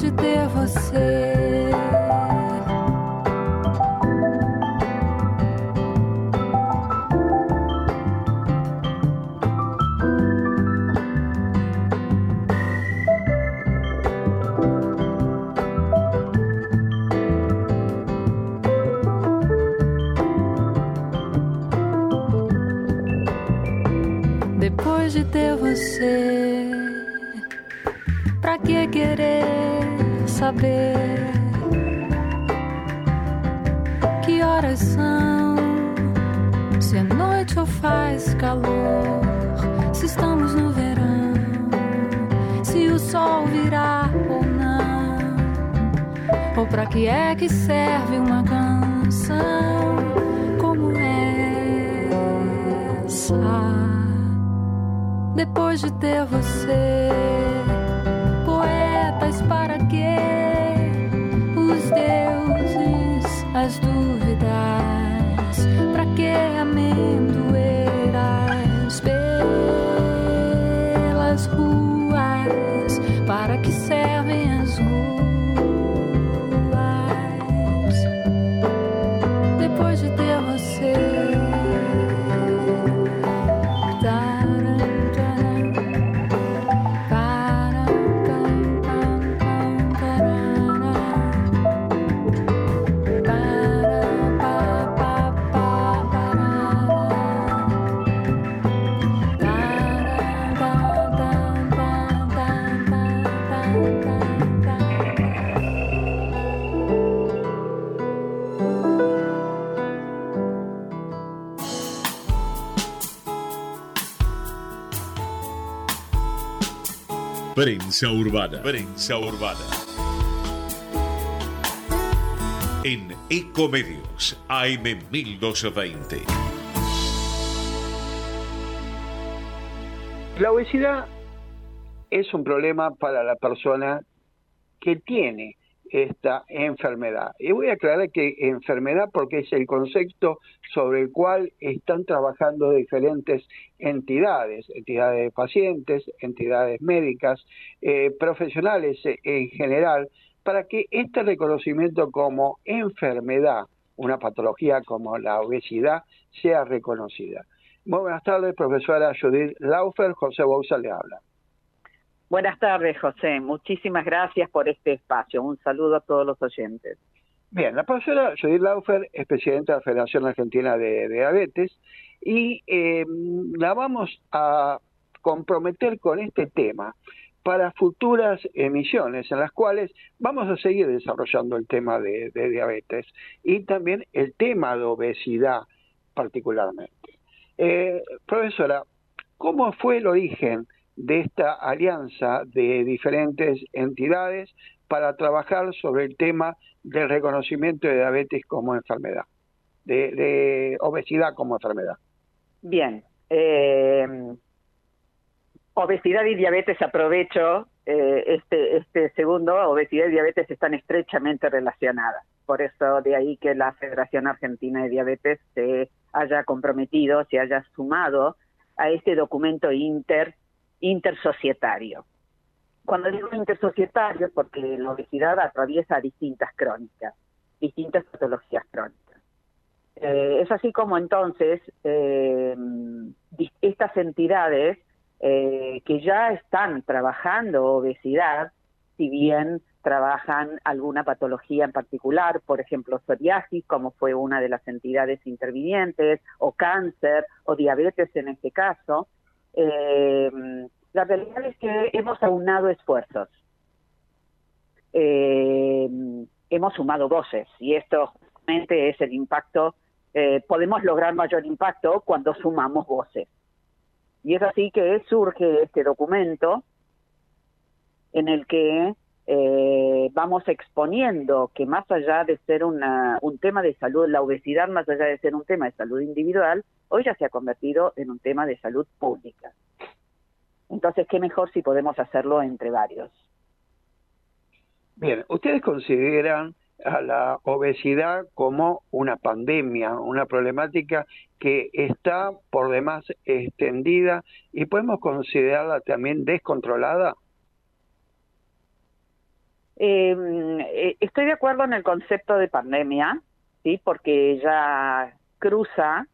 de ter você. Prensa Urbana. Prensa Urbana. En Ecomedios, AM 1220. La obesidad es un problema para la persona que tiene esta enfermedad. Y voy a aclarar que enfermedad porque es el concepto sobre el cual están trabajando diferentes entidades, entidades de pacientes, entidades médicas, eh, profesionales en general, para que este reconocimiento como enfermedad, una patología como la obesidad, sea reconocida. Muy buenas tardes, profesora Judith Laufer, José Bouza le habla. Buenas tardes, José. Muchísimas gracias por este espacio. Un saludo a todos los oyentes. Bien, la profesora Judith Laufer es presidenta de la Federación Argentina de, Diabetes y eh, la vamos a comprometer con este tema para futuras emisiones en las cuales vamos a seguir desarrollando el tema de, diabetes y también el tema de obesidad particularmente. Eh, profesora, ¿cómo fue el origen de esta alianza de diferentes entidades para trabajar sobre el tema del reconocimiento de diabetes como enfermedad, de, obesidad como enfermedad? Bien, Eh, obesidad y diabetes, aprovecho eh, este, este segundo, obesidad y diabetes están estrechamente relacionadas. Por eso de ahí que la Federación Argentina de Diabetes se haya comprometido, se haya sumado a este documento inter, intersocietario. Cuando digo intersocietario, porque la obesidad atraviesa distintas crónicas, distintas patologías crónicas. Eh, es así como entonces eh, estas entidades eh, que ya están trabajando obesidad, si bien trabajan alguna patología en particular, por ejemplo, psoriasis, como fue una de las entidades intervinientes, o cáncer, o diabetes en este caso. Eh, la realidad es que hemos aunado esfuerzos. Eh, hemos sumado voces y esto justamente es el impacto, podemos lograr mayor impacto cuando sumamos voces. Y es así que surge este documento en el que eh, vamos exponiendo que más allá de ser una, un tema de salud, la obesidad más allá de ser un tema de salud individual, hoy ya se ha convertido en un tema de salud pública. Entonces, ¿qué mejor si podemos hacerlo entre varios? Bien, ¿ustedes consideran a la obesidad como una pandemia, una problemática que está por demás extendida y podemos considerarla también descontrolada? Em, eh, estoy de acuerdo en el concepto de pandemia, sí, porque ya cruza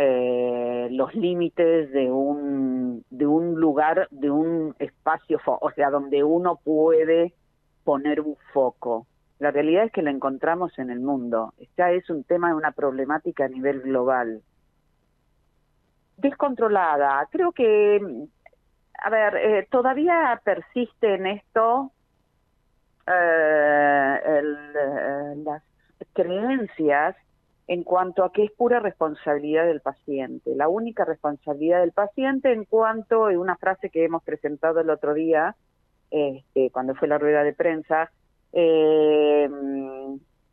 eh, los límites de un de un lugar, de un espacio, o sea, donde uno puede poner un foco. La realidad es que la encontramos en el mundo. Ya es un tema, una problemática a nivel global. Descontrolada. Creo que, a ver, eh, todavía persiste en esto eh, eh, las creencias en cuanto a que es pura responsabilidad del paciente. La única responsabilidad del paciente en cuanto a una frase que hemos presentado el otro día, este, cuando fue la rueda de prensa, eh,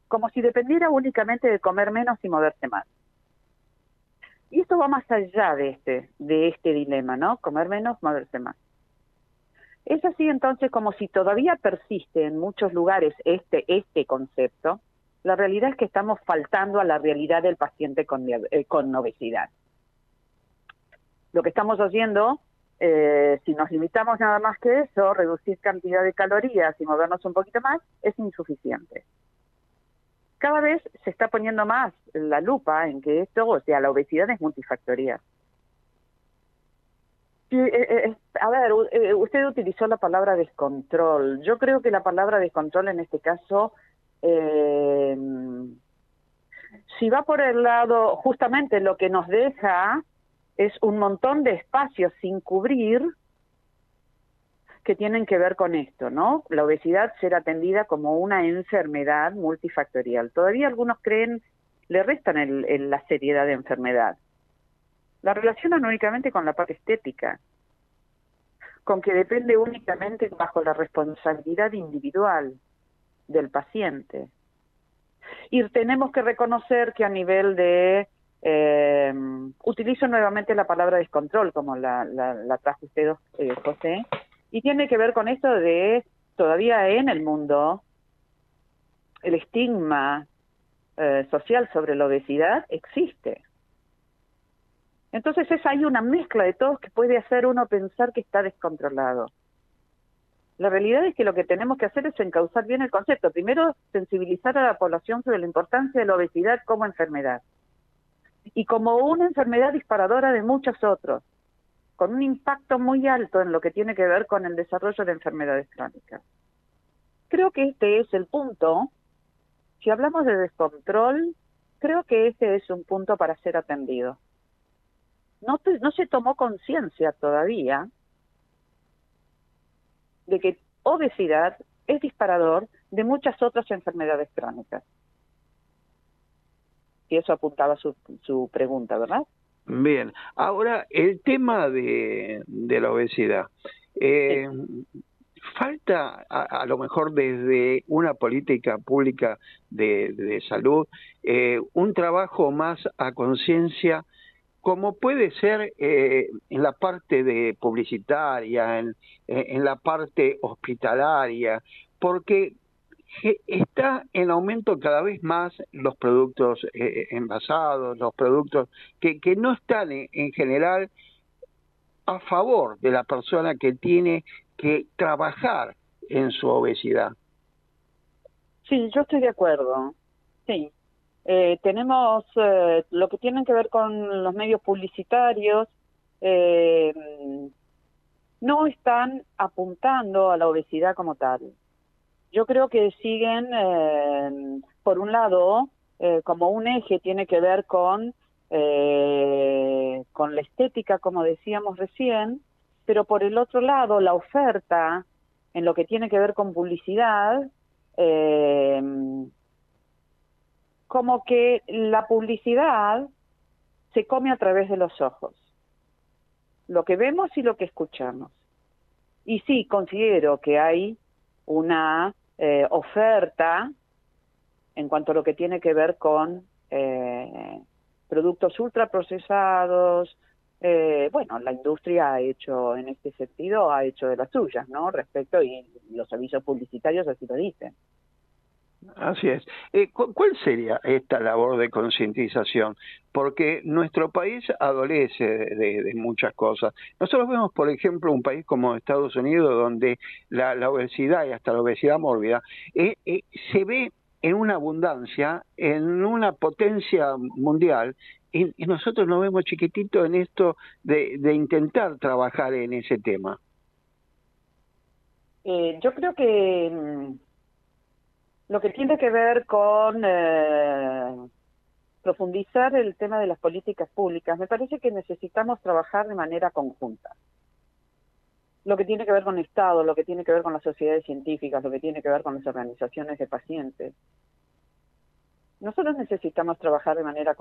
como si dependiera únicamente de comer menos y moverse más. Y esto va más allá de este, de este dilema, ¿no? Comer menos, moverse más. Es así entonces como si todavía persiste en muchos lugares este, este concepto, la realidad es que estamos faltando a la realidad del paciente con, eh, con obesidad. Lo que estamos haciendo eh, si nos limitamos nada más que eso, reducir cantidad de calorías y movernos un poquito más, es insuficiente. Cada vez se está poniendo más la lupa en que esto, o sea, la obesidad es multifactorial. Eh, eh, a ver, usted utilizó la palabra descontrol. Yo creo que la palabra descontrol en este caso, si va por el lado, justamente lo que nos deja es un montón de espacios sin cubrir que tienen que ver con esto, ¿no? La obesidad ser atendida como una enfermedad multifactorial. Todavía algunos creen, le restan el, la seriedad de enfermedad. La relacionan únicamente con la parte estética, con que depende únicamente bajo la responsabilidad individual del paciente. Y tenemos que reconocer que a nivel de eh, utilizo nuevamente la palabra descontrol, como la, la, trajo usted, eh, José, y tiene que ver con esto de todavía en el mundo el estigma eh, social sobre la obesidad existe. Entonces es ahí una mezcla de todos que puede hacer uno pensar que está descontrolado. La realidad es que lo que tenemos que hacer es encauzar bien el concepto. Primero, sensibilizar a la población sobre la importancia de la obesidad como enfermedad y como una enfermedad disparadora de muchos otros, con un impacto muy alto en lo que tiene que ver con el desarrollo de enfermedades crónicas. Creo que este es el punto. Si hablamos de descontrol, creo que este es un punto para ser atendido. No, no se tomó conciencia todavía de que obesidad es disparador de muchas otras enfermedades crónicas y eso apuntaba su, su pregunta, ¿verdad? Bien, ahora el tema de, de la obesidad. Eh, falta a, lo mejor desde una política pública de, de salud eh, un trabajo más a conciencia como puede ser eh, en la parte de publicitaria, en, la parte hospitalaria, porque está en aumento cada vez más los productos eh, envasados, los productos que, que no están en, general a favor de la persona que tiene que trabajar en su obesidad. Sí, yo estoy de acuerdo. Sí. Eh, tenemos eh, lo que tienen que ver con los medios publicitarios, no están apuntando a la obesidad como tal. Yo creo que siguen, eh, por un lado, eh, como un eje tiene que ver con, eh, con la estética, como decíamos recién, pero por el otro lado, la oferta en lo que tiene que ver con publicidad, como que la publicidad se come a través de los ojos, lo que vemos y lo que escuchamos. Y sí, considero que hay una eh, oferta en cuanto a lo que tiene que ver con eh, productos ultraprocesados. Eh, bueno, la industria ha hecho en este sentido, ha hecho de las suyas, ¿no? Respecto, y los avisos publicitarios así lo dicen. Así es. Eh, ¿Cuál sería esta labor de concientización? Porque nuestro país adolece de, muchas cosas. Nosotros vemos, por ejemplo, un país como Estados Unidos, donde la, obesidad y hasta la obesidad mórbida eh, eh, se ve en una abundancia, en una potencia mundial, y, nosotros nos vemos chiquititos en esto de, de intentar trabajar en ese tema. yo creo que mm, lo que tiene que ver con eh, profundizar el tema de las políticas públicas, me parece que necesitamos trabajar de manera conjunta. Lo que tiene que ver con el Estado, lo que tiene que ver con las sociedades científicas, lo que tiene que ver con las organizaciones de pacientes. Nosotros necesitamos trabajar de manera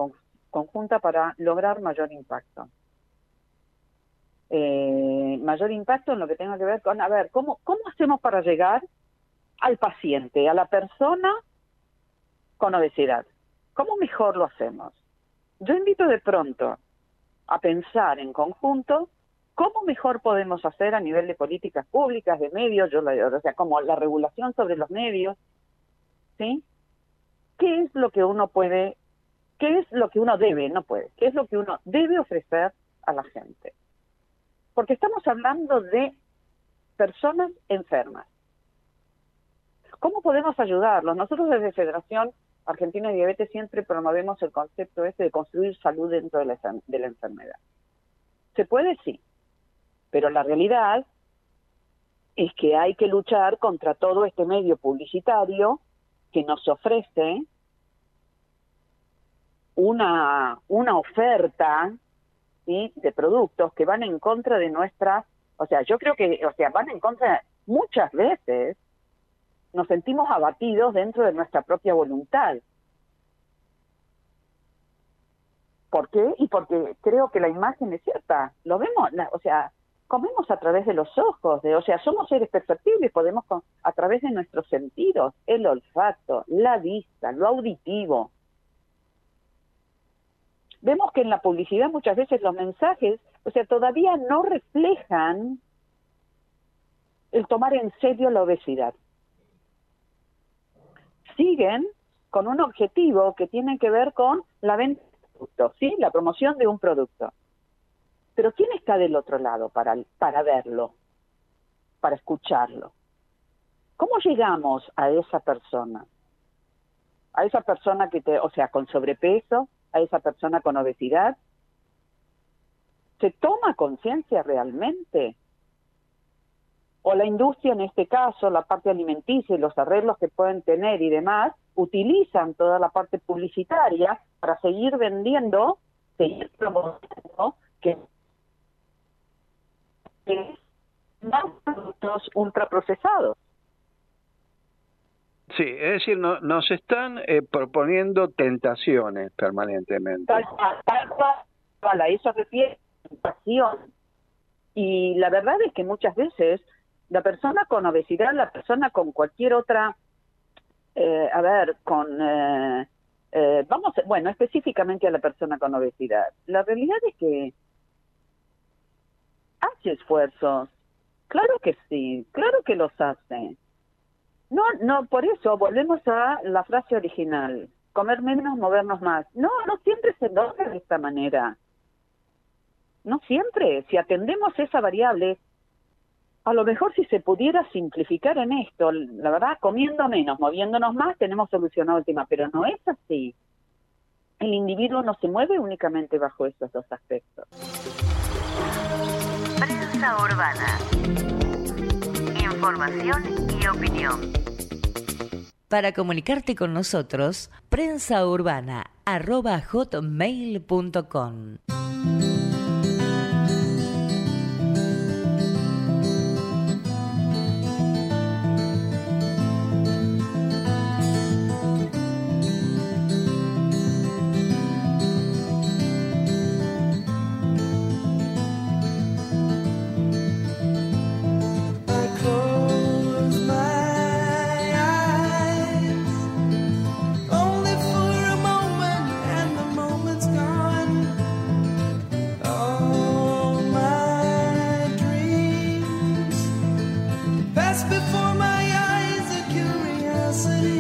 conjunta para lograr mayor impacto. Eh, mayor impacto en lo que tenga que ver con, a ver, ¿cómo, cómo hacemos para llegar al paciente, a la persona con obesidad. ¿Cómo mejor lo hacemos? Yo invito de pronto a pensar en conjunto cómo mejor podemos hacer a nivel de políticas públicas, de medios, yo, o sea, como la regulación sobre los medios, ¿sí? ¿Qué es lo que uno puede, qué es lo que uno debe, no puede, qué es lo que uno debe ofrecer a la gente? Porque estamos hablando de personas enfermas. ¿Cómo podemos ayudarlos? Nosotros desde Federación Argentina de Diabetes siempre promovemos el concepto este de construir salud dentro de la, de la enfermedad. ¿Se puede? Sí. Pero la realidad es que hay que luchar contra todo este medio publicitario que nos ofrece una, una oferta de productos que van en contra de nuestras, o sea, yo creo que, o sea, van en contra muchas veces nos sentimos abatidos dentro de nuestra propia voluntad. ¿Por qué? Y porque creo que la imagen es cierta. Lo vemos, o sea, comemos a través de los ojos, de, o sea, somos seres perceptibles, podemos a través de nuestros sentidos, el olfato, la vista, lo auditivo. Vemos que en la publicidad muchas veces los mensajes, o sea, todavía no reflejan el tomar en serio la obesidad siguen con un objetivo que tiene que ver con la venta de productos, ¿sí? La promoción de un producto. Pero ¿quién está del otro lado para, para verlo, para escucharlo? ¿Cómo llegamos a esa persona? A esa persona que te, o sea, con sobrepeso, a esa persona con obesidad. ¿Se toma conciencia realmente o la industria, en este caso, la parte alimenticia y los arreglos que pueden tener y demás, utilizan toda la parte publicitaria para seguir vendiendo, seguir promoviendo que, más productos ultraprocesados. Sí, es decir, no, nos están eh, proponiendo tentaciones permanentemente. Tal cual, tal cual, a eso refiere tentación. Y la verdad es que muchas veces la persona con obesidad, la persona con cualquier otra, eh, a ver, con, eh, eh, vamos, bueno, específicamente a la persona con obesidad. La realidad es que hace esfuerzos, claro que sí, claro que los hace. No, no, por eso volvemos a la frase original, comer menos, movernos más. No, no siempre se logra de esta manera. No siempre. Si atendemos esa variable, a lo mejor si se pudiera simplificar en esto, la verdad, comiendo menos, moviéndonos más, tenemos solucionado el tema, pero no es así. El individuo no se mueve únicamente bajo esos dos aspectos. Prensa urbana. Información y opinión. Para comunicarte con nosotros, for my eyes a curiosity.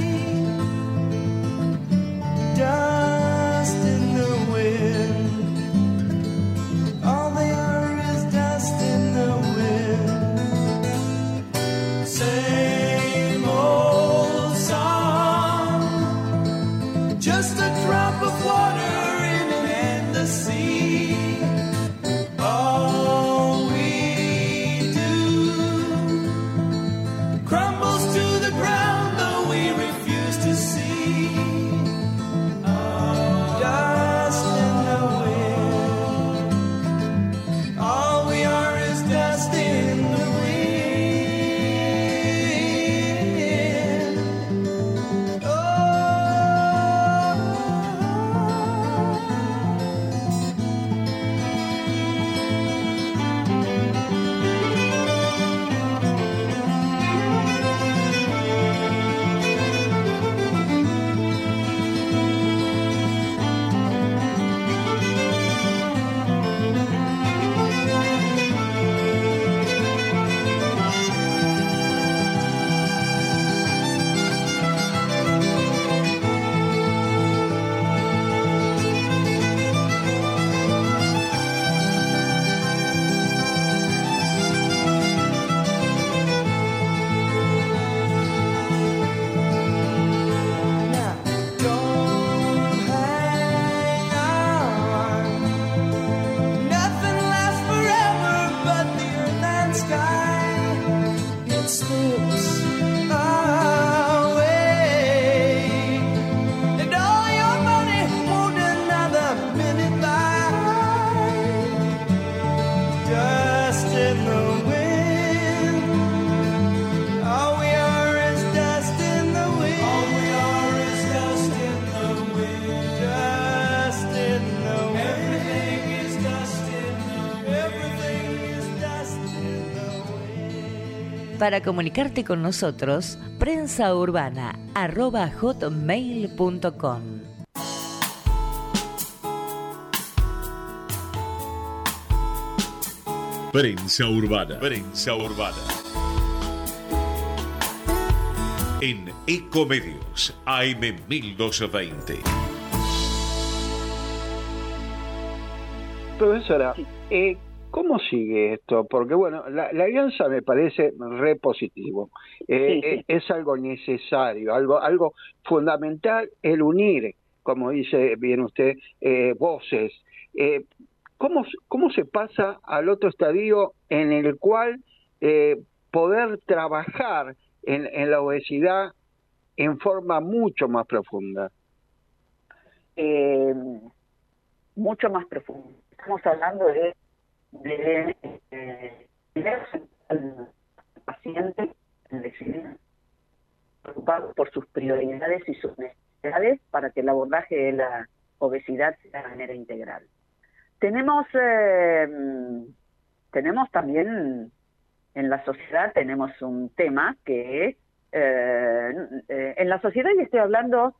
Para comunicarte con nosotros, prensaurbana.hotmail.com Prensa Urbana. Prensa Urbana. En Ecomedios, AM 1220. Profesora, eh, ¿Cómo sigue esto? Porque bueno, la, alianza me parece re positivo. Eh, eh, es algo necesario, algo, algo fundamental el unir, como dice bien usted, eh, voces. ¿cómo, ¿Cómo se pasa al otro estadio en el cual poder trabajar en, en, la obesidad en forma mucho más profunda? mucho más profunda. Estamos hablando de de eh, al paciente en decidir preocupado por sus prioridades y sus necesidades para que el abordaje de la obesidad sea de manera integral. Tenemos, eh, tenemos también en la sociedad tenemos un tema que eh, en la sociedad y estoy hablando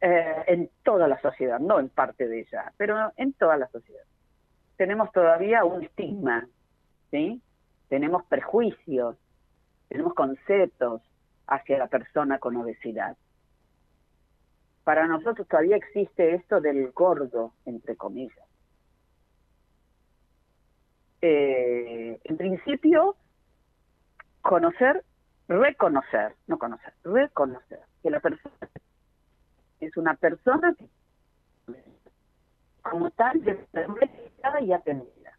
eh, en toda la sociedad, no en parte de ella, pero en toda la sociedad. Tenemos todavía un estigma, ¿sí? Tenemos prejuicios, tenemos conceptos hacia la persona con obesidad. Para nosotros todavía existe esto del gordo, entre comillas. Eh, en principio, conocer, reconocer, no conocer, reconocer que la persona es una persona que como tal desarrollada y atendida.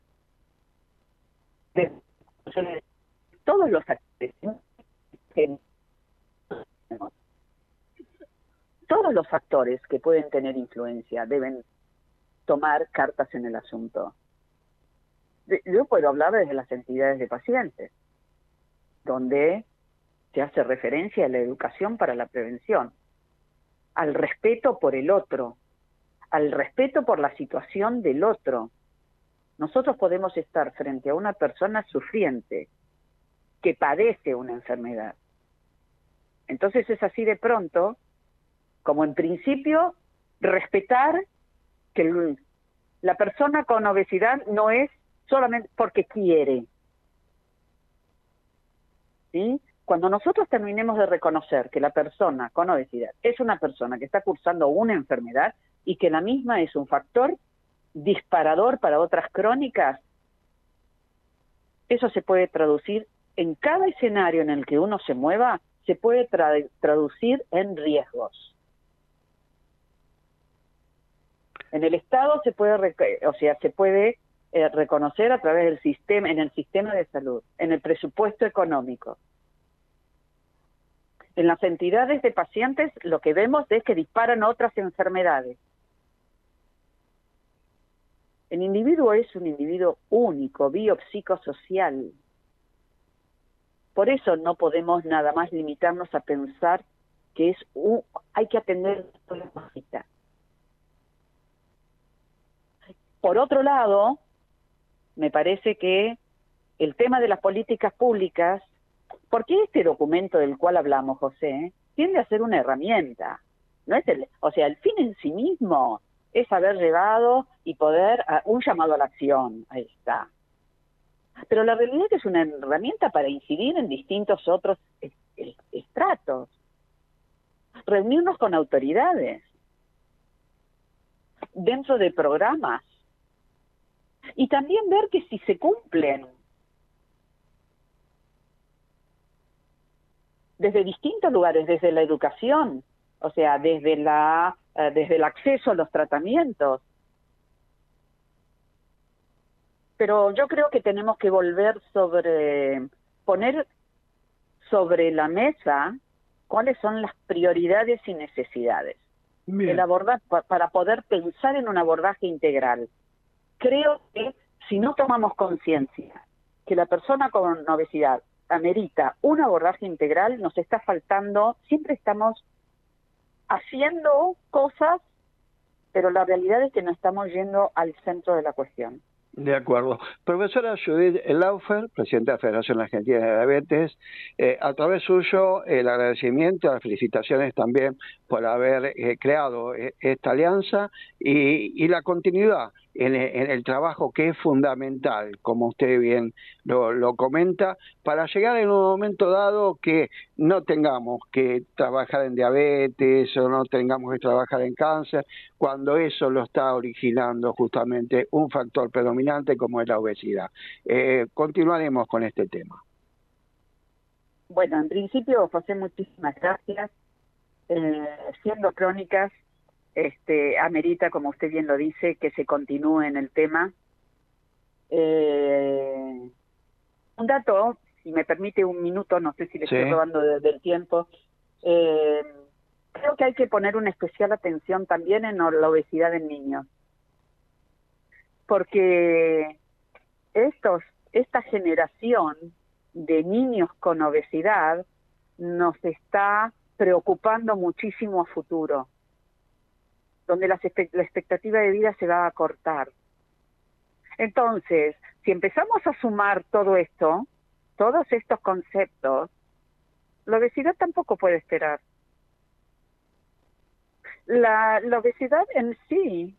todos los actores todos los factores que pueden tener influencia deben tomar cartas en el asunto. Yo puedo hablar desde las entidades de pacientes, donde se hace referencia a la educación para la prevención, al respeto por el otro, al respeto por la situación del otro. Nosotros podemos estar frente a una persona sufriente que padece una enfermedad. Entonces es así de pronto como en principio respetar que la persona con obesidad no es solamente porque quiere. ¿Sí? Cuando nosotros terminemos de reconocer que la persona con obesidad es una persona que está cursando una enfermedad y que la misma es un factor disparador para otras crónicas, eso se puede traducir en cada escenario en el que uno se mueva, se puede traducir en riesgos. En el Estado se puede, o sea, se puede eh, reconocer a través del sistema, en el sistema de salud, en el presupuesto económico. En las entidades de pacientes lo que vemos es que disparan otras enfermedades. El individuo es un individuo único, biopsicosocial. Por eso no podemos nada más limitarnos a pensar que es un, hay que atender la cosita. Por otro lado, me parece que el tema de las políticas públicas, porque este documento del cual hablamos, José, tiende a ser una herramienta. No es el, o sea, el fin en sí mismo es haber llegado y poder un llamado a la acción, ahí está. Pero la realidad es una herramienta para incidir en distintos otros estratos, reunirnos con autoridades, dentro de programas, y también ver que si se cumplen. Desde distintos lugares, desde la educación, o sea, desde la eh, desde el acceso a los tratamientos. Pero yo creo que tenemos que volver sobre poner sobre la mesa cuáles son las prioridades y necesidades. El abordar para poder pensar en un abordaje integral creo que si no tomamos conciencia que la persona con obesidad amerita un abordaje integral, nos está faltando, siempre estamos haciendo cosas, pero la realidad es que no estamos yendo al centro de la cuestión. De acuerdo. Profesora Judith Laufer, presidenta de la Federación Argentina de Diabetes, eh, a través suyo el agradecimiento, las felicitaciones también por haber eh, creado eh, esta alianza y, y la continuidad en, el trabajo que es fundamental, como usted bien lo, comenta, para llegar en un momento dado que no tengamos que trabajar en diabetes o no tengamos que trabajar en cáncer, cuando eso lo está originando justamente un factor predominante como es la obesidad. Eh, continuaremos con este tema. Bueno, en principio, José, muchísimas gracias. Eh, siendo crónicas, este, amerita, como usted bien lo dice, que se continúe en el tema. Eh, un dato, si me permite un minuto, no sé si le estoy robando del tiempo. Eh, creo que hay que poner una especial atención también en la obesidad en niños. Porque estos, esta generación de niños con obesidad nos está preocupando muchísimo a futuro donde la, expectativa de vida se va a cortar. Entonces, si empezamos a sumar todo esto, todos estos conceptos, la obesidad tampoco puede esperar. la, la obesidad en sí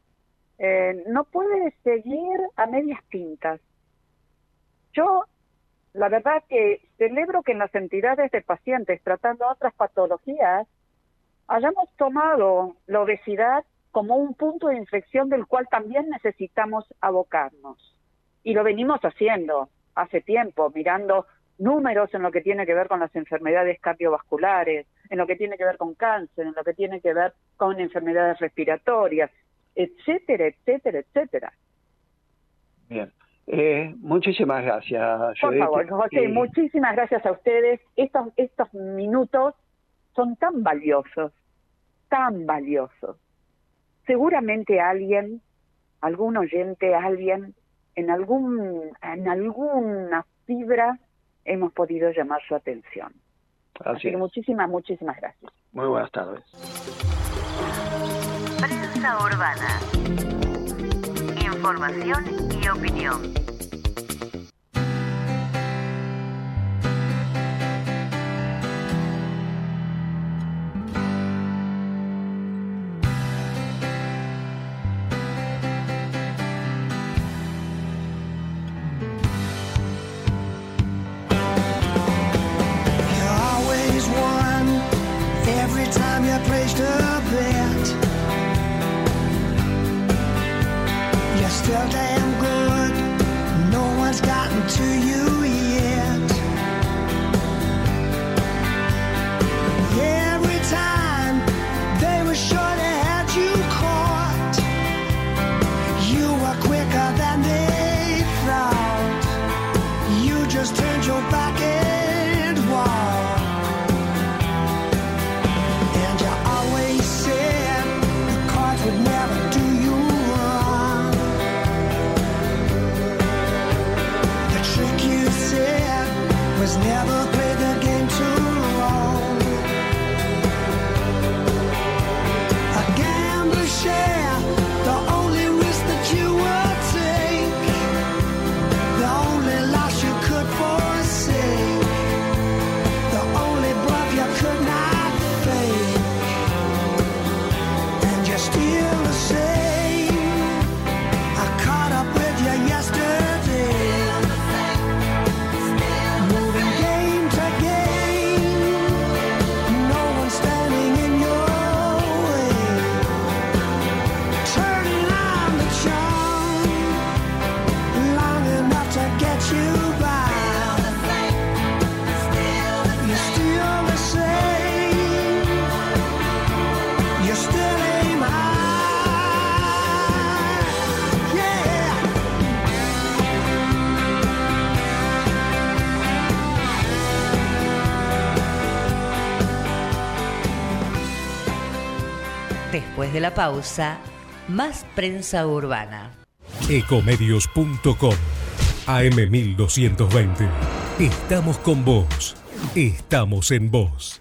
eh, no puede seguir a medias tintas. Yo, la verdad que celebro que en las entidades de pacientes tratando otras patologías hayamos tomado la obesidad como un punto de inflexión del cual también necesitamos abocarnos. Y lo venimos haciendo hace tiempo, mirando números en lo que tiene que ver con las enfermedades cardiovasculares, en lo que tiene que ver con cáncer, en lo que tiene que ver con enfermedades respiratorias, etcétera, etcétera, etcétera. Bien. Eh, muchísimas gracias. Por favor, José, muchísimas gracias a ustedes. Estos, estos minutos son tan valiosos, tan valiosos. Seguramente alguien, algún oyente, alguien, en algún, en alguna fibra hemos podido llamar su atención. Así, que muchísimas, muchísimas gracias. Muy buenas tardes. Prensa urbana. Información y opinión. Pausa, más prensa urbana. Ecomedios.com AM1220. Estamos con vos. Estamos en vos.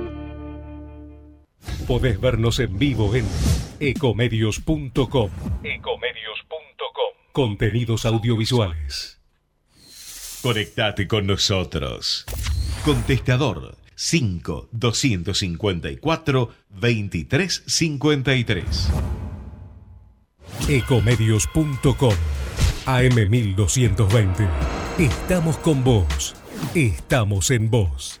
Podés vernos en vivo en ecomedios.com. Ecomedios.com. Contenidos audiovisuales. Conectate con nosotros. Contestador 5 254 2353. Ecomedios.com. AM1220. Estamos con vos. Estamos en vos.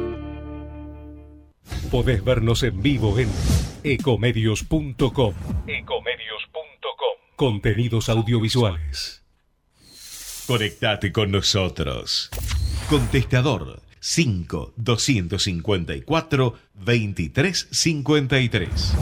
Podés vernos en vivo en ecomedios.com. Ecomedios.com. Contenidos audiovisuales. Conectate con nosotros. Contestador 5 254 2353.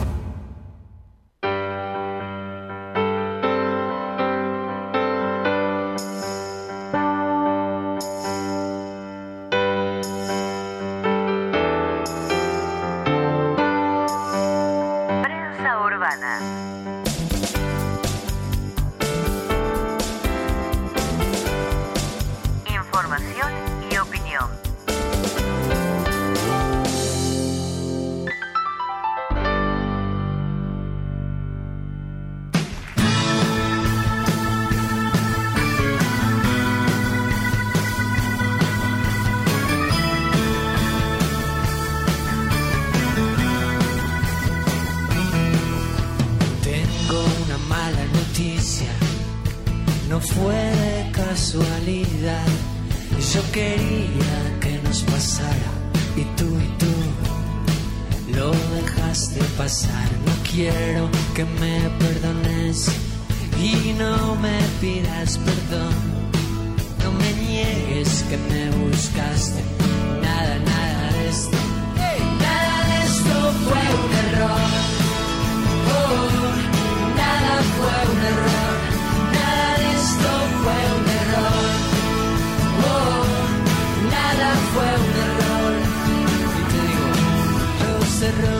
perdones y no me pidas perdón. No me niegues que me buscaste. Nada, nada de esto. Nada de esto fue un error. Oh, nada fue un error. Nada de esto fue un error. Oh, nada fue un error. Y te digo, los errores.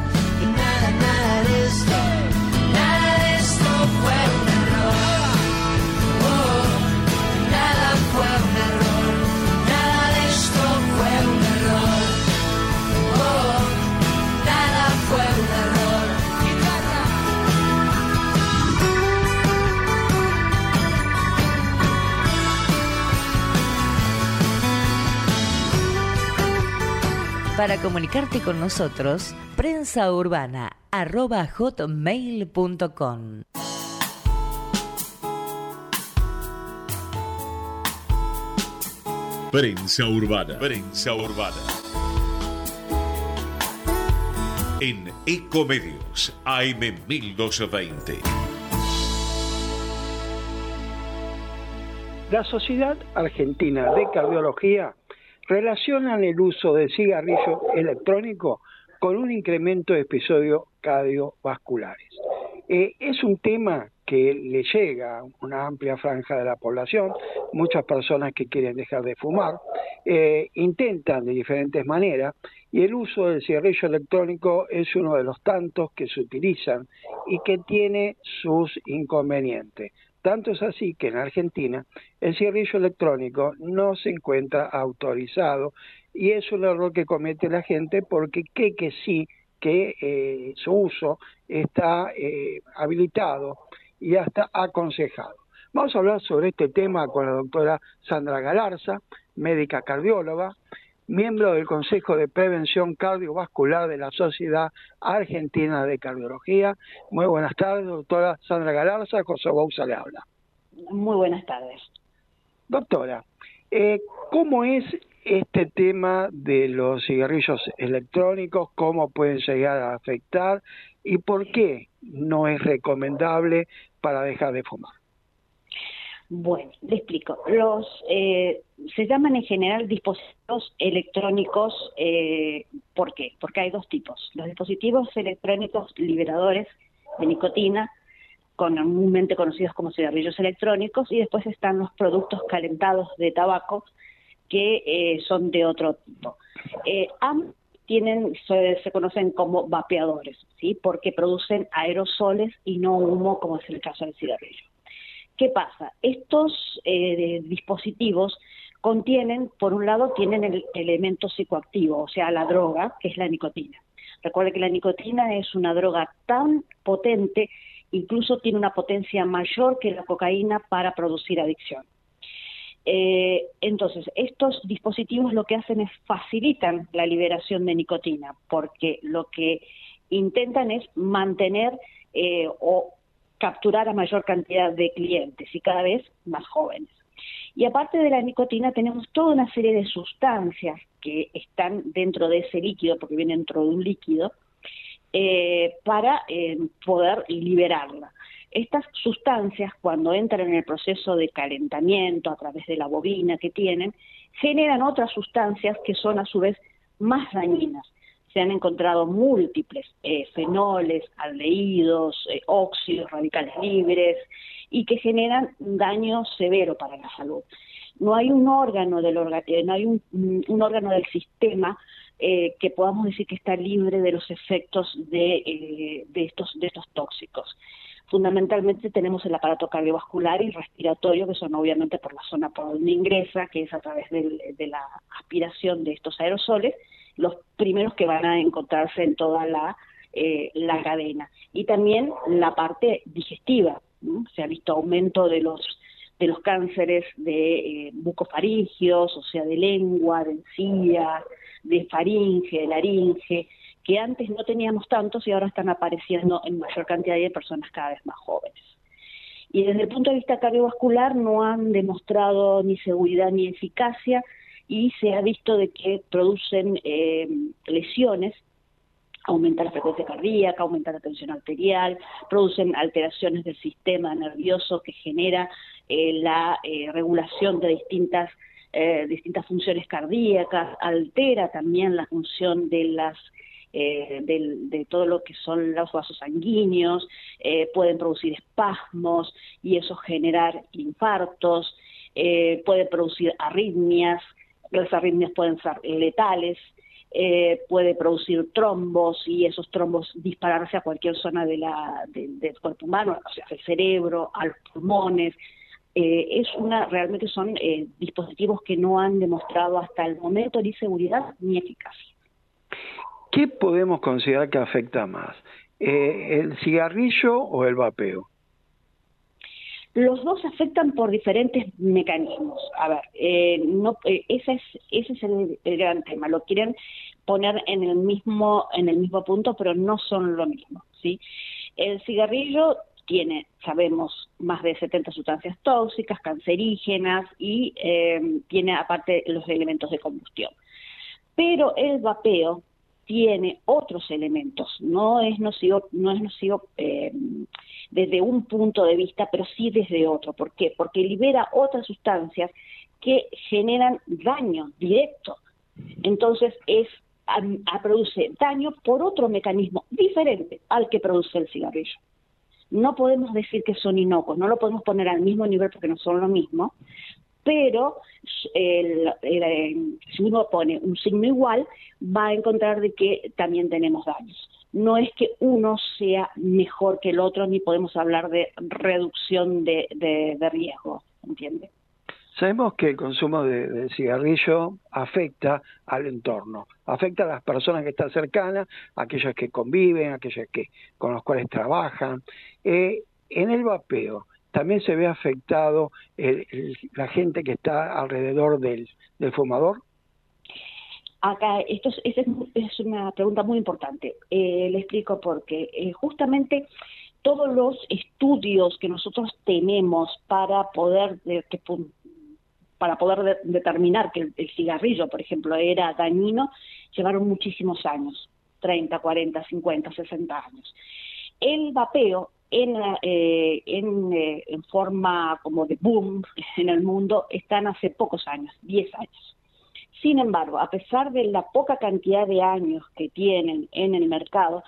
comunicarte con nosotros, prensa.urbana@hotmail.com. Prensa Urbana. Prensa Urbana. En Ecomedios, AM 1220. La Sociedad Argentina de Cardiología relacionan el uso de cigarrillo electrónico con un incremento de episodios cardiovasculares. Eh, es un tema que le llega a una amplia franja de la población, muchas personas que quieren dejar de fumar, eh, intentan de diferentes maneras y el uso del cigarrillo electrónico es uno de los tantos que se utilizan y que tiene sus inconvenientes. Tanto es así que en Argentina el cigarrillo electrónico no se encuentra autorizado y es un error que comete la gente porque cree que sí, que eh, su uso está eh, habilitado y hasta aconsejado. Vamos a hablar sobre este tema con la doctora Sandra Galarza, médica cardióloga, miembro del Consejo de Prevención Cardiovascular de la Sociedad Argentina de Cardiología. Muy buenas tardes, doctora Sandra Galarza, José Bouza le habla. Muy buenas tardes. Doctora, eh, ¿cómo es este tema de los cigarrillos electrónicos? ¿Cómo pueden llegar a afectar? ¿Y por qué no es recomendable para dejar de fumar? Bueno, le explico. Los eh, se llaman en general dispositivos electrónicos. Eh, ¿Por qué? Porque hay dos tipos. Los dispositivos electrónicos liberadores de nicotina, comúnmente conocidos como cigarrillos electrónicos, y después están los productos calentados de tabaco que eh, son de otro tipo. Eh, tienen, se, se, conocen como vapeadores, ¿sí? Porque producen aerosoles y no humo, como es el caso del cigarrillo. ¿Qué pasa? Estos eh, dispositivos contienen, por un lado, tienen el elemento psicoactivo, o sea, la droga, que es la nicotina. Recuerde que la nicotina es una droga tan potente, incluso tiene una potencia mayor que la cocaína para producir adicción. Eh, entonces, estos dispositivos lo que hacen es facilitan la liberación de nicotina, porque lo que intentan es mantener eh, o capturar a mayor cantidad de clientes y cada vez más jóvenes. Y aparte de la nicotina tenemos toda una serie de sustancias que están dentro de ese líquido, porque viene dentro de un líquido, eh, para eh, poder liberarla. Estas sustancias, cuando entran en el proceso de calentamiento a través de la bobina que tienen, generan otras sustancias que son a su vez más dañinas. Se han encontrado múltiples eh, fenoles, aldehídos, óxidos, radicales libres, y que generan daño severo para la salud. No hay un órgano del, no hay un órgano del sistema eh, que podamos decir que está libre de los efectos de, eh, de, estos, de estos tóxicos. Fundamentalmente tenemos el aparato cardiovascular y respiratorio, que son obviamente por la zona por donde ingresa, que es a través de la aspiración de estos aerosoles, los primeros que van a encontrarse en toda la, eh, la cadena. Y también la parte digestiva. Se ha visto aumento de los de los cánceres de eh, bucofaringios, o sea, de lengua, de encías, de faringe, de laringe, que antes no teníamos tantos y ahora están apareciendo en mayor cantidad de personas cada vez más jóvenes. Y desde el punto de vista cardiovascular no han demostrado ni seguridad ni eficacia y se ha visto de que producen eh, lesiones aumenta la frecuencia cardíaca, aumenta la tensión arterial, producen alteraciones del sistema nervioso que genera eh, la eh, regulación de distintas eh, distintas funciones cardíacas, altera también la función de las de, todo lo que son los vasos sanguíneos, pueden producir espasmos y eso generar infartos, puede producir arritmias, las arritmias pueden ser letales, eh, puede producir trombos y esos trombos dispararse a cualquier zona de la, del cuerpo humano, o sea, al cerebro, a los pulmones. Eh, es una, realmente son eh, dispositivos que no han demostrado hasta el momento ni seguridad ni eficacia. ¿Qué podemos considerar que afecta más? ¿El cigarrillo o el vapeo? Los dos afectan por diferentes mecanismos. A ver, eh, no, eh, ese es, el, gran tema. Lo quieren poner en el mismo en el mismo punto, pero no son lo mismo. ¿sí? El cigarrillo tiene, sabemos, más de 70 sustancias tóxicas, cancerígenas y eh, tiene aparte los elementos de combustión. Pero el vapeo tiene otros elementos, no es nocivo, no es nocivo eh, desde un punto de vista, pero sí desde otro. ¿Por qué? Porque libera otras sustancias que generan daño directo. Entonces es a, produce daño por otro mecanismo diferente al que produce el cigarrillo. No podemos decir que son inocuos, no lo podemos poner al mismo nivel porque no son lo mismo, pero si uno pone un signo igual, va a encontrar de que también tenemos daños no es que uno sea mejor que el otro, ni podemos hablar de reducción de, de, riesgo, ¿entiende? Sabemos que el consumo de, cigarrillo afecta al entorno, afecta a las personas que están cercanas, aquellas que conviven, aquellas que con los cuales trabajan. Eh, en el vapeo también se ve afectado la gente que está alrededor del fumador. Acá, esto es, es, una pregunta muy importante. Eh, le explico por qué. Eh, justamente todos los estudios que nosotros tenemos para poder para poder determinar que el, cigarrillo, por ejemplo, era dañino, llevaron muchísimos años, 30, 40, 50, 60 años. El vapeo en, eh, en, en forma como de boom en el mundo están hace pocos años, 10 años. Sin embargo, a pesar de la poca cantidad de años que tienen en el mercado,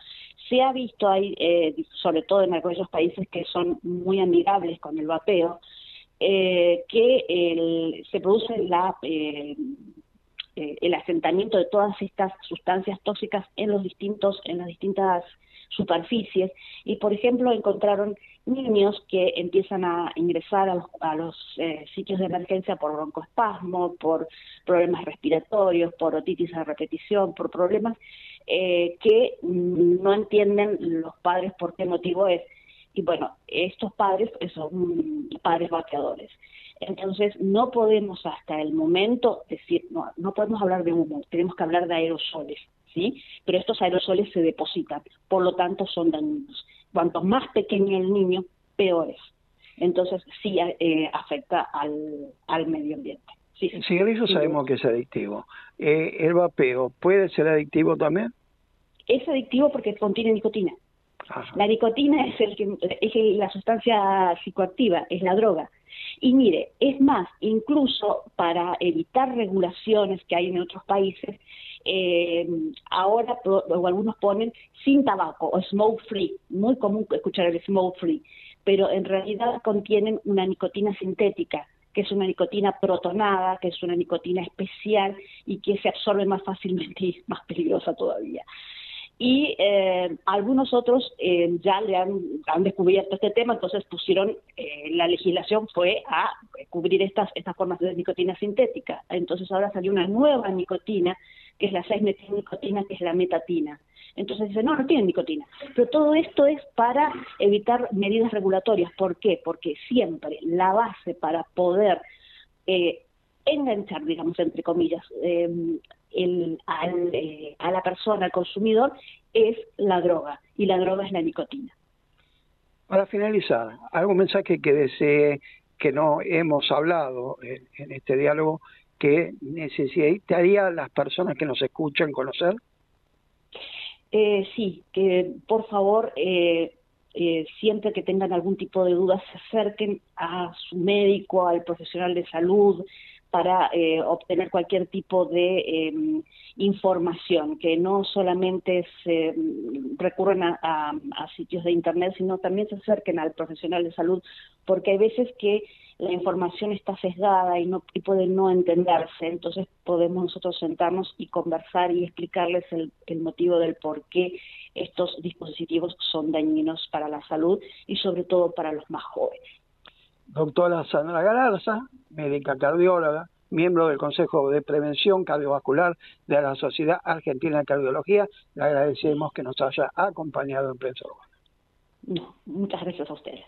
se ha visto ahí, eh, sobre todo en aquellos países que son muy amigables con el vapeo, eh, que se produce la, eh, el asentamiento de todas estas sustancias tóxicas en los distintos, en las distintas superficies y por ejemplo encontraron niños que empiezan a ingresar a los, eh, sitios de emergencia por broncoespasmo, por problemas respiratorios, por otitis a repetición, por problemas eh, que no entienden los padres por qué motivo es. Y bueno, estos padres son padres vaqueadores. Entonces, no podemos hasta el momento decir, no, no podemos hablar de humo, tenemos que hablar de aerosoles, ¿sí? Pero estos aerosoles se depositan, por lo tanto son dañinos. Cuanto más pequeño el niño, peor es. Entonces sí eh, afecta al, al medio ambiente. Sí, el cigarrillo sabemos que es adictivo. Eh, ¿El vapeo puede ser adictivo también? Es adictivo porque contiene nicotina. La nicotina es, el que, es la sustancia psicoactiva, es la droga. Y mire, es más, incluso para evitar regulaciones que hay en otros países, eh, ahora o algunos ponen sin tabaco o smoke free, muy común escuchar el smoke free, pero en realidad contienen una nicotina sintética, que es una nicotina protonada, que es una nicotina especial y que se absorbe más fácilmente y es más peligrosa todavía y eh, algunos otros eh, ya le han, han, descubierto este tema, entonces pusieron, eh, la legislación fue a cubrir estas, estas formas de nicotina sintética. Entonces ahora salió una nueva nicotina, que es la 6-metilnicotina, que es la metatina. Entonces dicen, no, no tienen nicotina. Pero todo esto es para evitar medidas regulatorias. ¿Por qué? Porque siempre la base para poder eh, enganchar, digamos, entre comillas, eh, el, al, eh, a la persona, al consumidor, es la droga, y la droga es la nicotina. Para finalizar, ¿algún mensaje que desee que no hemos hablado en, este diálogo que necesitaría las personas que nos escuchan conocer? Eh, sí, que por favor, eh, eh, siempre que tengan algún tipo de dudas, se acerquen a su médico, al profesional de salud, para eh, obtener cualquier tipo de em, información, que no solamente se mm, recurren a, sitios de Internet, sino también se acerquen al profesional de salud, porque hay veces que la información está sesgada y, no, y puede no entenderse, entonces podemos nosotros sentarnos y conversar y explicarles el, el motivo del por qué estos dispositivos son dañinos para la salud y sobre todo para los más jóvenes doctora Sandra Galarza, médica cardióloga, miembro del Consejo de Prevención Cardiovascular de la Sociedad Argentina de Cardiología. Le agradecemos que nos haya acompañado en Prensa Urbana. No, muchas gracias a ustedes.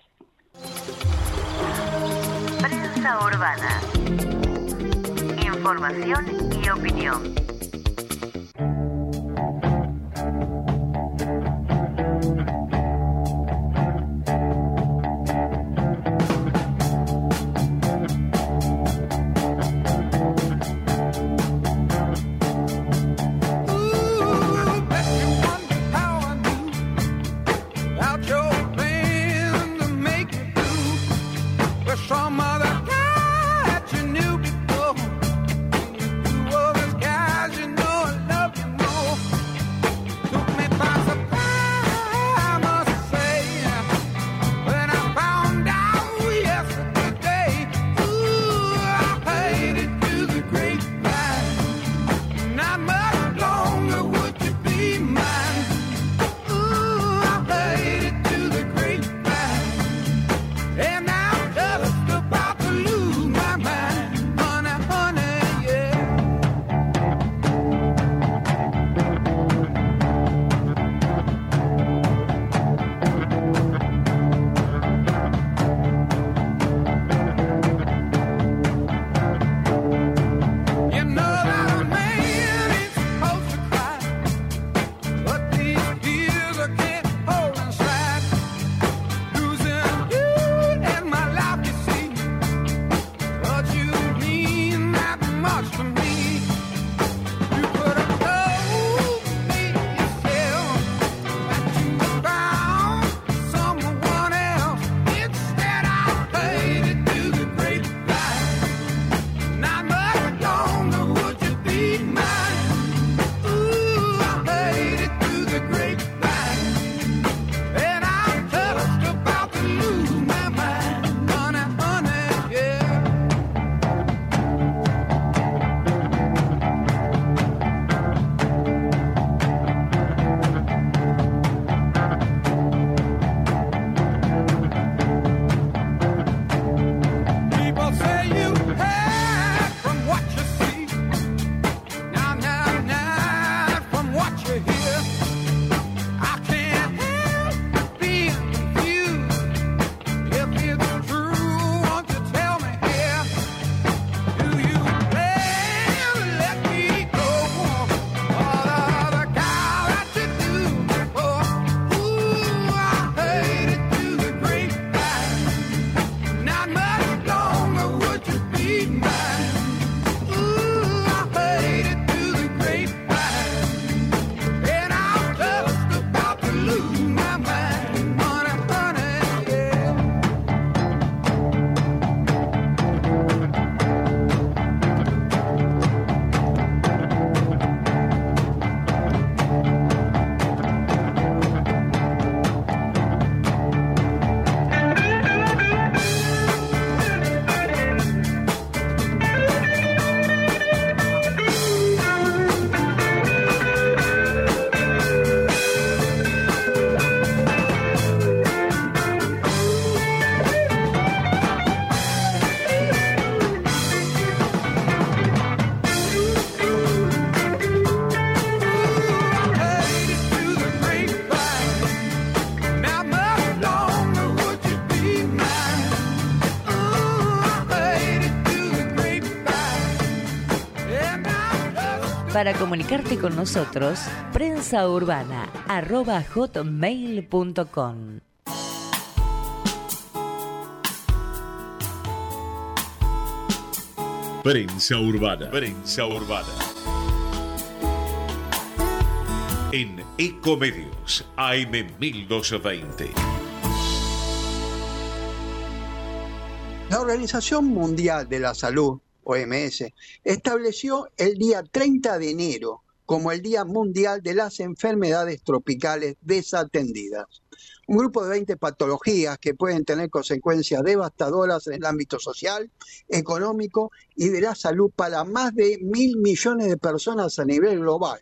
Prensa Urbana. Información y opinión. Para comunicarte con nosotros, prensaurbana.hotmail.com Prensa Urbana. Prensa Urbana. En Ecomedios, AM 1220. La Organización Mundial de la Salud, OMS, estableció el día 30 de enero como el Día Mundial de las Enfermedades Tropicales Desatendidas un grupo de 20 patologías que pueden tener consecuencias devastadoras en el ámbito social, económico y de la salud para más de mil millones de personas a nivel global.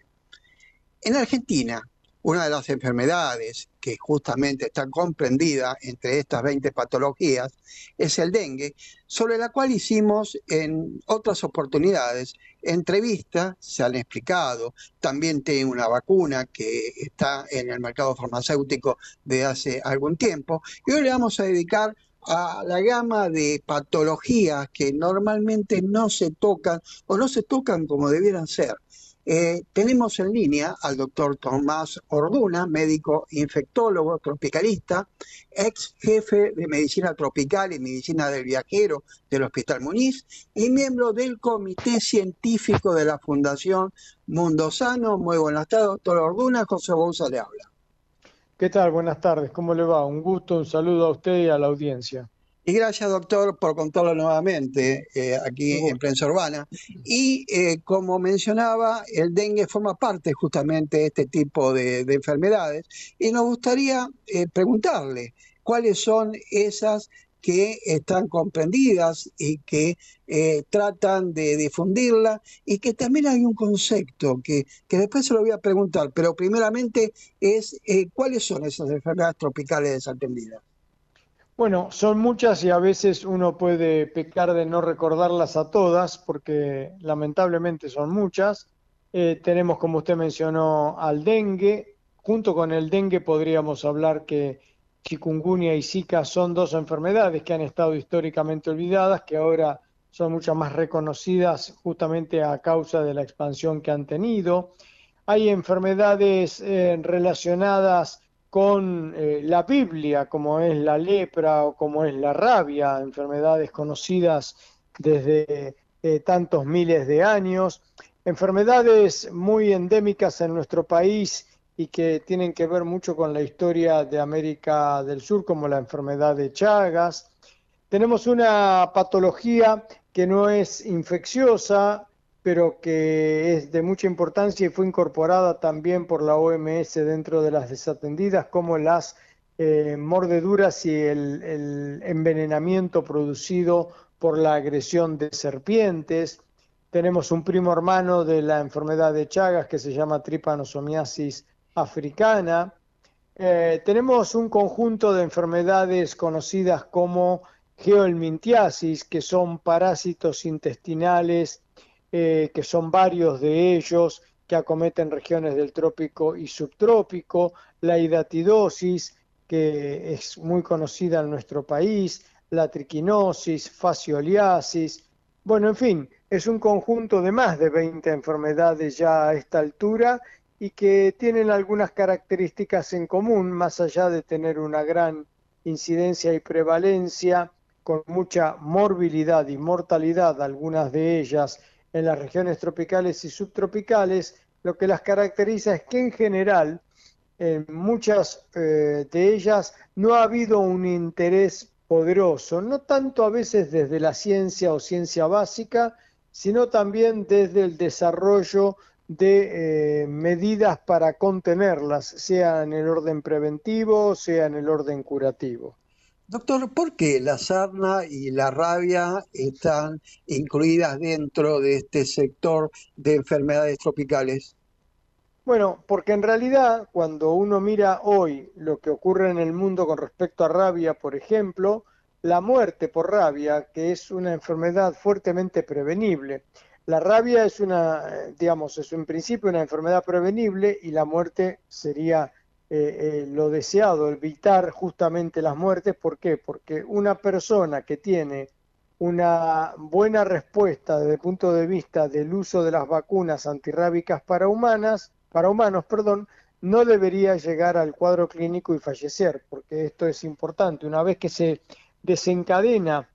En Argentina, una de las enfermedades que justamente está comprendida entre estas 20 patologías es el dengue, sobre la cual hicimos en otras oportunidades entrevistas, se han explicado, también tiene una vacuna que está en el mercado farmacéutico de hace algún tiempo, y hoy le vamos a dedicar a la gama de patologías que normalmente no se tocan o no se tocan como debieran ser. Eh, tenemos en línea al doctor Tomás Orduna, médico infectólogo, tropicalista, ex jefe de medicina tropical y medicina del viajero del Hospital Muniz y miembro del comité científico de la Fundación Mundo Sano. Muy buenas tardes, doctor Orduna. José Bouza le habla. ¿Qué tal? Buenas tardes. ¿Cómo le va? Un gusto, un saludo a usted y a la audiencia. Y gracias, doctor, por contarlo nuevamente eh, aquí en Prensa Urbana. Y eh, como mencionaba, el dengue forma parte justamente de este tipo de, enfermedades. Y nos gustaría eh, preguntarle cuáles son esas que están comprendidas y que tratan de difundirla y que también hay un concepto que, que después se lo voy a preguntar, pero primeramente es cuáles son esas enfermedades tropicales desatendidas. Bueno, son muchas y a veces uno puede pecar de no recordarlas a todas porque lamentablemente son muchas. Eh, tenemos, como usted mencionó, al dengue. Junto con el dengue podríamos hablar que chikungunya y zika son dos enfermedades que han estado históricamente olvidadas, que ahora son muchas más reconocidas justamente a causa de la expansión que han tenido. Hay enfermedades eh, relacionadas con eh, la Biblia, como es la lepra o como es la rabia, enfermedades conocidas desde eh, tantos miles de años, enfermedades muy endémicas en nuestro país y que tienen que ver mucho con la historia de América del Sur, como la enfermedad de Chagas. Tenemos una patología que no es infecciosa, pero que es de mucha importancia y fue incorporada también por la OMS dentro de las desatendidas, como las eh, mordeduras y el, envenenamiento producido por la agresión de serpientes. Tenemos un primo hermano de la enfermedad de Chagas que se llama tripanosomiasis africana. Eh, tenemos un conjunto de enfermedades conocidas como geoelmintiasis, que son parásitos intestinales eh, que son varios de ellos que acometen regiones del trópico y subtrópico, la hidatidosis, que es muy conocida en nuestro país, la triquinosis, fascioliasis, bueno, en fin, es un conjunto de más de 20 enfermedades ya a esta altura y que tienen algunas características en común, más allá de tener una gran incidencia y prevalencia, con mucha morbilidad y mortalidad, algunas de ellas en las regiones tropicales y subtropicales, lo que las caracteriza es que en general, en muchas eh, de ellas, no ha habido un interés poderoso, no tanto a veces desde la ciencia o ciencia básica, sino también desde el desarrollo de eh, medidas para contenerlas, sea en el orden preventivo, sea en el orden curativo. Doctor, ¿por qué la sarna y la rabia están incluidas dentro de este sector de enfermedades tropicales? Bueno, porque en realidad cuando uno mira hoy lo que ocurre en el mundo con respecto a rabia, por ejemplo, la muerte por rabia, que es una enfermedad fuertemente prevenible. La rabia es una, eh, digamos, es en principio una enfermedad prevenible y la muerte sería eh, eh, lo deseado, evitar justamente las muertes. ¿Por qué? Porque una persona que tiene una buena respuesta desde el punto de vista del uso de las vacunas antirrábicas para humanas, para humanos, perdón, no debería llegar al cuadro clínico y fallecer, porque esto es importante. Una vez que se desencadena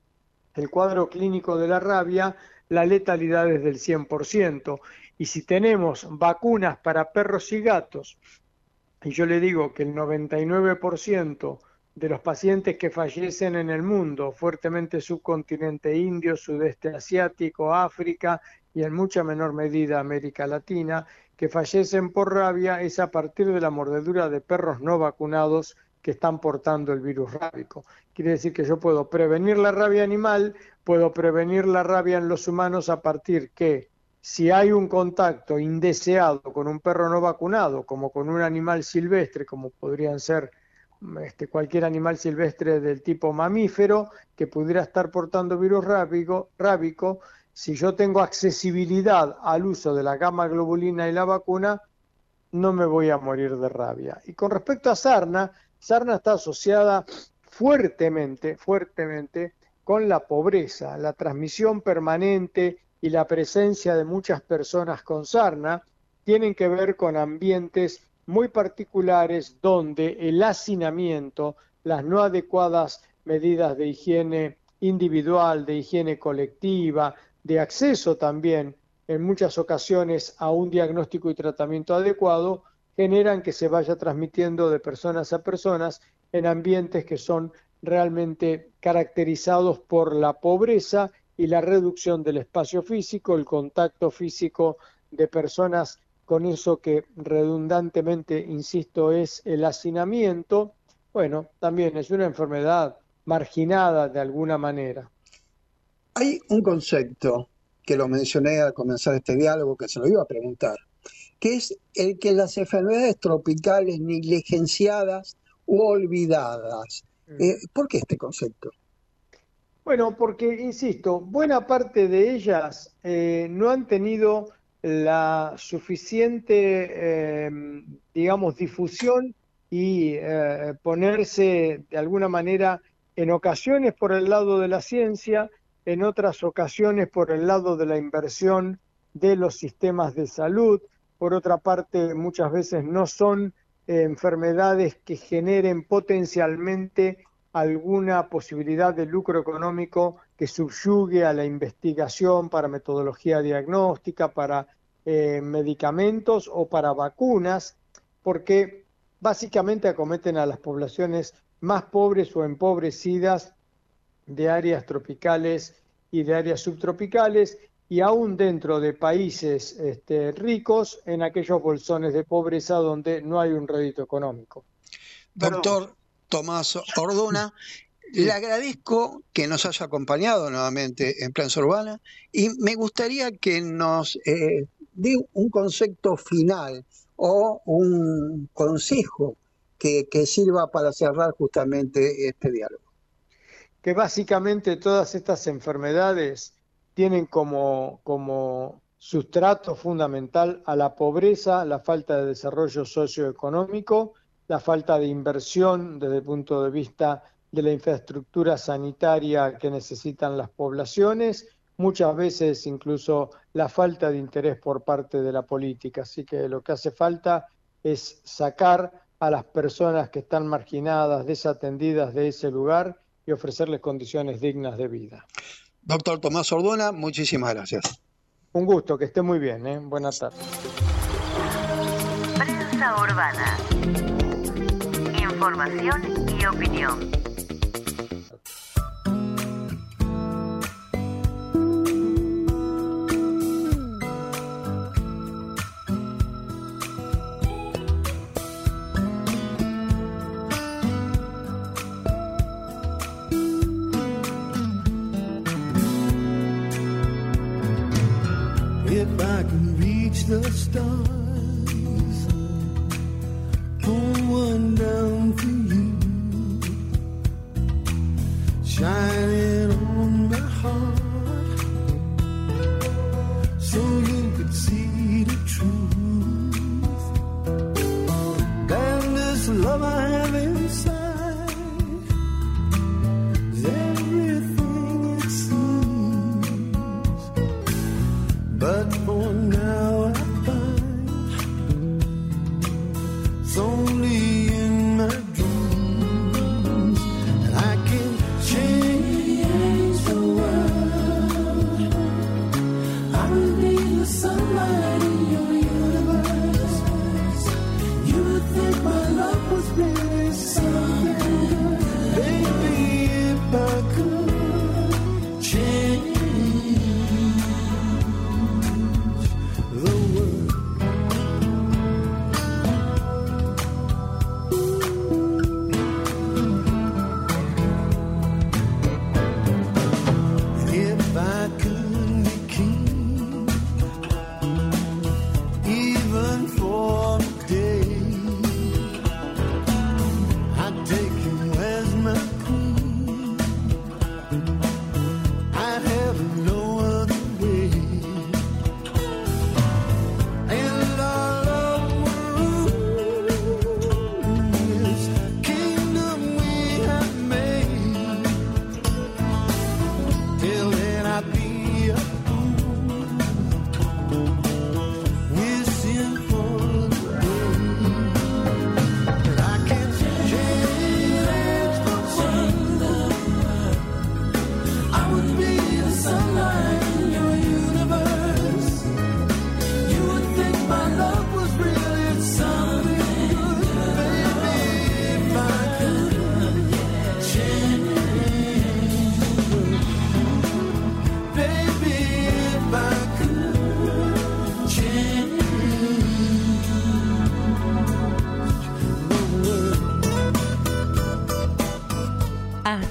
el cuadro clínico de la rabia, la letalidad es del 100%. Y si tenemos vacunas para perros y gatos, y yo le digo que el 99% de los pacientes que fallecen en el mundo, fuertemente subcontinente indio, sudeste asiático, África y en mucha menor medida América Latina, que fallecen por rabia es a partir de la mordedura de perros no vacunados que están portando el virus rábico. Quiere decir que yo puedo prevenir la rabia animal, puedo prevenir la rabia en los humanos a partir que si hay un contacto indeseado con un perro no vacunado, como con un animal silvestre, como podrían ser este, cualquier animal silvestre del tipo mamífero que pudiera estar portando virus rábico, si yo tengo accesibilidad al uso de la gamma globulina y la vacuna, no me voy a morir de rabia. Y con respecto a sarna, sarna está asociada fuertemente, fuertemente con la pobreza, la transmisión permanente y la presencia de muchas personas con sarna tienen que ver con ambientes muy particulares donde el hacinamiento, las no adecuadas medidas de higiene individual, de higiene colectiva, de acceso también en muchas ocasiones a un diagnóstico y tratamiento adecuado, generan que se vaya transmitiendo de personas a personas en ambientes que son realmente caracterizados por la pobreza y la reducción del espacio físico, el contacto físico de personas con eso que redundantemente, insisto, es el hacinamiento, bueno, también es una enfermedad marginada de alguna manera. Hay un concepto que lo mencioné al comenzar este diálogo, que se lo iba a preguntar, que es el que las enfermedades tropicales negligenciadas u olvidadas. Eh, ¿Por qué este concepto? Bueno, porque, insisto, buena parte de ellas eh, no han tenido la suficiente, em, digamos, difusión y eh, ponerse de alguna manera en ocasiones por el lado de la ciencia, en otras ocasiones por el lado de la inversión de los sistemas de salud. Por otra parte, muchas veces no son eh, enfermedades que generen potencialmente alguna posibilidad de lucro económico que subyugue a la investigación para metodología diagnóstica, para eh, medicamentos o para vacunas, porque básicamente acometen a las poblaciones más pobres o empobrecidas de áreas tropicales y de áreas subtropicales y aún dentro de países este, ricos en aquellos bolsones de pobreza donde no hay un rédito económico. Doctor, Tomás Orduna. Le agradezco que nos haya acompañado nuevamente en Prensa Urbana y me gustaría que nos eh, dé un concepto final o un consejo que, sirva para cerrar justamente este diálogo. Que básicamente todas estas enfermedades tienen como, como sustrato fundamental a la pobreza, la falta de desarrollo socioeconómico la falta de inversión desde el punto de vista de la infraestructura sanitaria que necesitan las poblaciones, muchas veces incluso la falta de interés por parte de la política. Así que lo que hace falta es sacar a las personas que están marginadas, desatendidas de ese lugar y ofrecerles condiciones dignas de vida. Doctor Tomás Ordona, muchísimas gracias. Un gusto, que esté muy bien. ¿eh? Buenas tardes. Prensa Urbana información y opinión.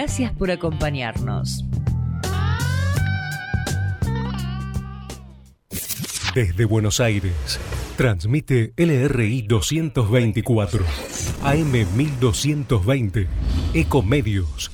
Gracias por acompañarnos. Desde Buenos Aires, transmite LRI 224, AM 1220, Ecomedios